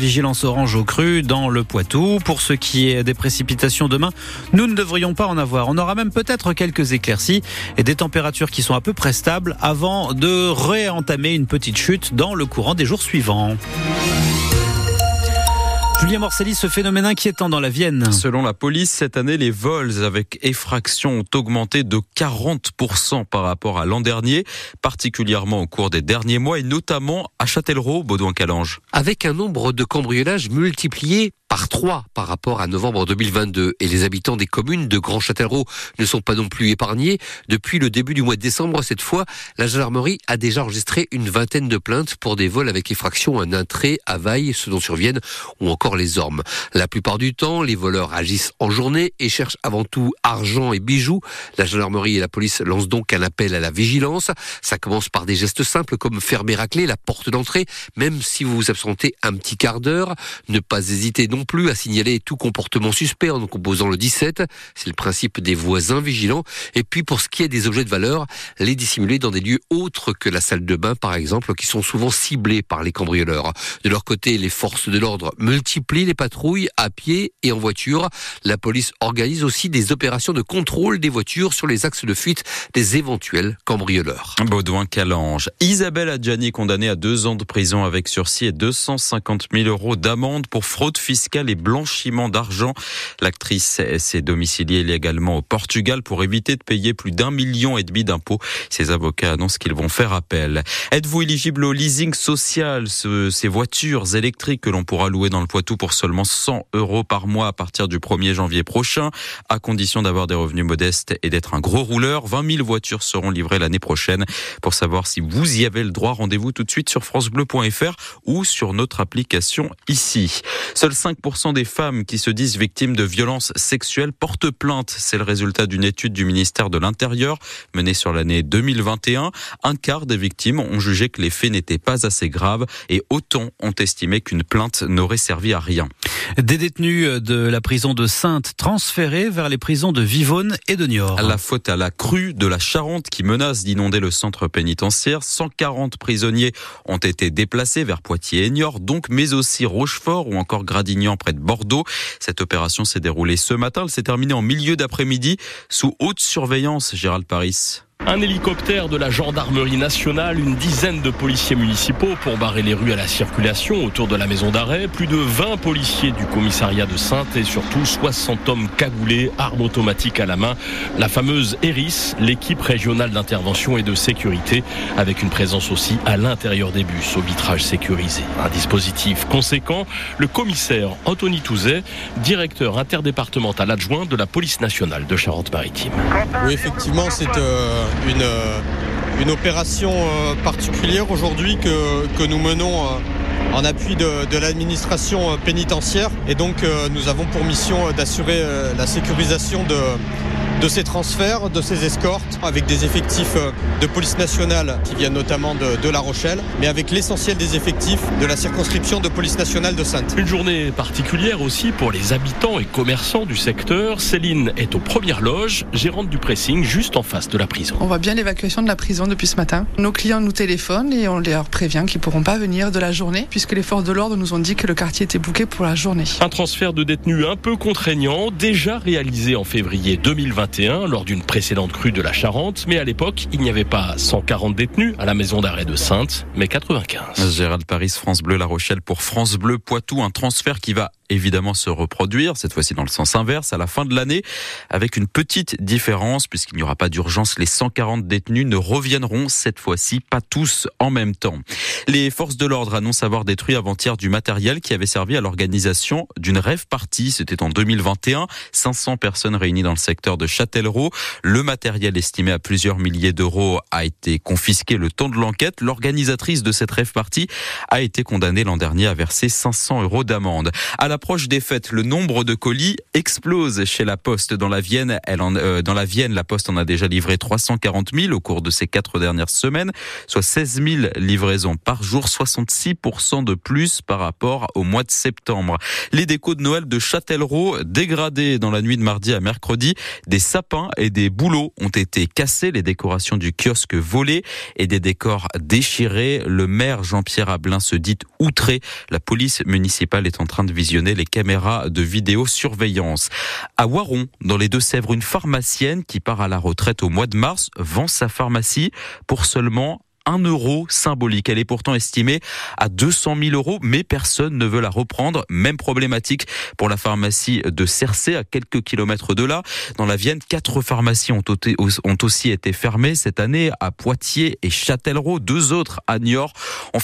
vigilance orange au cru dans le Poitou. Pour ce qui est des précipitations demain, nous ne devrions pas en avoir. On aura même peut-être quelques éclaircies et des températures qui sont à peu près stables avant de réentamer une petite chute dans le courant des jours suivants. Julien Morcelli, ce phénomène inquiétant dans la Vienne. Selon la police, cette année, les vols avec effraction ont augmenté de 40% par rapport à l'an dernier, particulièrement au cours des derniers mois et notamment à Châtellerault, Baudouin-Calange. Avec un nombre de cambriolages multiplié par trois par rapport à novembre 2022 et les habitants des communes de Grand Châtellerault ne sont pas non plus épargnés. Depuis le début du mois de décembre, cette fois, la gendarmerie a déjà enregistré une vingtaine de plaintes pour des vols avec effraction à Nintré, à Vaille, ce dont surviennent ou encore les ormes. La plupart du temps, les voleurs agissent en journée et cherchent avant tout argent et bijoux. La gendarmerie et la police lancent donc un appel à la vigilance. Ça commence par des gestes simples comme fermer à clé la porte d'entrée, même si vous vous absentez un petit quart d'heure. Ne pas hésiter plus à signaler tout comportement suspect en composant le 17. C'est le principe des voisins vigilants. Et puis pour ce qui est des objets de valeur, les dissimuler dans des lieux autres que la salle de bain par exemple, qui sont souvent ciblés par les cambrioleurs. De leur côté, les forces de l'ordre multiplient les patrouilles à pied et en voiture. La police organise aussi des opérations de contrôle des voitures sur les axes de fuite des éventuels cambrioleurs. Baudouin Calange. Isabelle Adjani condamnée à deux ans de prison avec sursis et 250 000 euros d'amende pour fraude fiscale et blanchiment d'argent. L'actrice s'est domiciliée légalement au Portugal pour éviter de payer plus d'un million et demi d'impôts. Ses avocats annoncent qu'ils vont faire appel. Êtes-vous éligible au leasing social, ces voitures électriques que l'on pourra louer dans le Poitou pour seulement 100 euros par mois à partir du 1er janvier prochain, à condition d'avoir des revenus modestes et d'être un gros rouleur. 20 000 voitures seront livrées l'année prochaine. Pour savoir si vous y avez le droit, rendez-vous tout de suite sur francebleu.fr ou sur notre application ici. Seuls 5% des femmes qui se disent victimes de violences sexuelles portent plainte. C'est le résultat d'une étude du ministère de l'Intérieur menée sur l'année 2021. Un quart des victimes ont jugé que les faits n'étaient pas assez graves et autant ont estimé qu'une plainte n'aurait servi à rien. Des détenus de la prison de Sainte transférés vers les prisons de Vivonne et de Niort. La faute à la crue de la Charente qui menace d'inonder le centre pénitentiaire. 140 prisonniers ont été déplacés vers Poitiers et Niort, donc, mais aussi Rochefort ou encore Gradignan près de Bordeaux. Cette opération s'est déroulée ce matin. Elle s'est terminée en milieu d'après-midi sous haute surveillance, Gérald Paris. Un hélicoptère de la gendarmerie nationale, une dizaine de policiers municipaux pour barrer les rues à la circulation autour de la maison d'arrêt, plus de 20 policiers du commissariat de Sainte et surtout 60 hommes cagoulés, armes automatiques à la main. La fameuse ERIS, l'équipe régionale d'intervention et de sécurité, avec une présence aussi à l'intérieur des bus au vitrage sécurisé. Un dispositif conséquent. Le commissaire Anthony Touzet, directeur interdépartemental adjoint de la police nationale de Charente-Maritime. Oui, effectivement, c'est euh, une, euh, une opération euh, particulière aujourd'hui que, que, nous menons euh, en appui de, de l'administration pénitentiaire. Et donc nous avons pour mission d'assurer la sécurisation de de ces transferts, de ces escortes, avec des effectifs euh, de police nationale qui viennent notamment de, de La Rochelle, mais avec l'essentiel des effectifs de la circonscription de police nationale de Sainte. Une journée particulière aussi pour les habitants et commerçants du secteur. Céline est aux premières loges, gérante du pressing, juste en face de la prison. On voit bien l'évacuation de la prison depuis ce matin. Nos clients nous téléphonent et on leur prévient qu'ils ne pourront pas venir de la journée, puisque les forces de l'ordre nous ont dit que le quartier était bouqué pour la journée. Un transfert de détenus un peu contraignant, déjà réalisé en février 2021 lors d'une précédente crue de la Charente, mais à l'époque, il n'y avait pas 140 détenus à la maison d'arrêt de Sainte, mais 95. Gérald Paris, France Bleu La Rochelle pour France Bleu Poitou, un transfert qui va évidemment se reproduire, cette fois-ci dans le sens inverse, à la fin de l'année, avec une petite différence, puisqu'il n'y aura pas d'urgence, les 140 détenus ne reviendront cette fois-ci pas tous en même temps. Les forces de l'ordre annoncent avoir détruit avant-hier du matériel qui avait servi à l'organisation d'une rêve partie, c'était en 2021, 500 personnes réunies dans le secteur de Châtellerault. Le matériel estimé à plusieurs milliers d'euros a été confisqué le temps de l'enquête. L'organisatrice de cette rêve partie a été condamnée l'an dernier à verser 500 euros d'amende. À la l'approche des fêtes, le nombre de colis explose chez la Poste dans la Vienne. Euh, dans la Vienne, la Poste en a déjà livré 340 000 au cours de ces quatre dernières semaines, soit 16 000 livraisons par jour, 66% de plus par rapport au mois de septembre. Les décos de Noël de Châtellerault dégradés dans la nuit de mardi à mercredi. Des sapins et des bouleaux ont été cassés, les décorations du kiosque volées et des décors déchirés. Le maire Jean-Pierre Ablin se dit outré. La police municipale est en train de visionner les caméras de vidéosurveillance. À Waron, dans les Deux-Sèvres, une pharmacienne qui part à la retraite au mois de mars vend sa pharmacie pour seulement un euro symbolique. Elle est pourtant estimée à 200 000 euros, mais personne ne veut la reprendre. Même problématique pour la pharmacie de Cercé, à quelques kilomètres de là. Dans la Vienne, quatre pharmacies ont, aussi été fermées cette année à Poitiers et Châtellerault. Deux autres à Niort un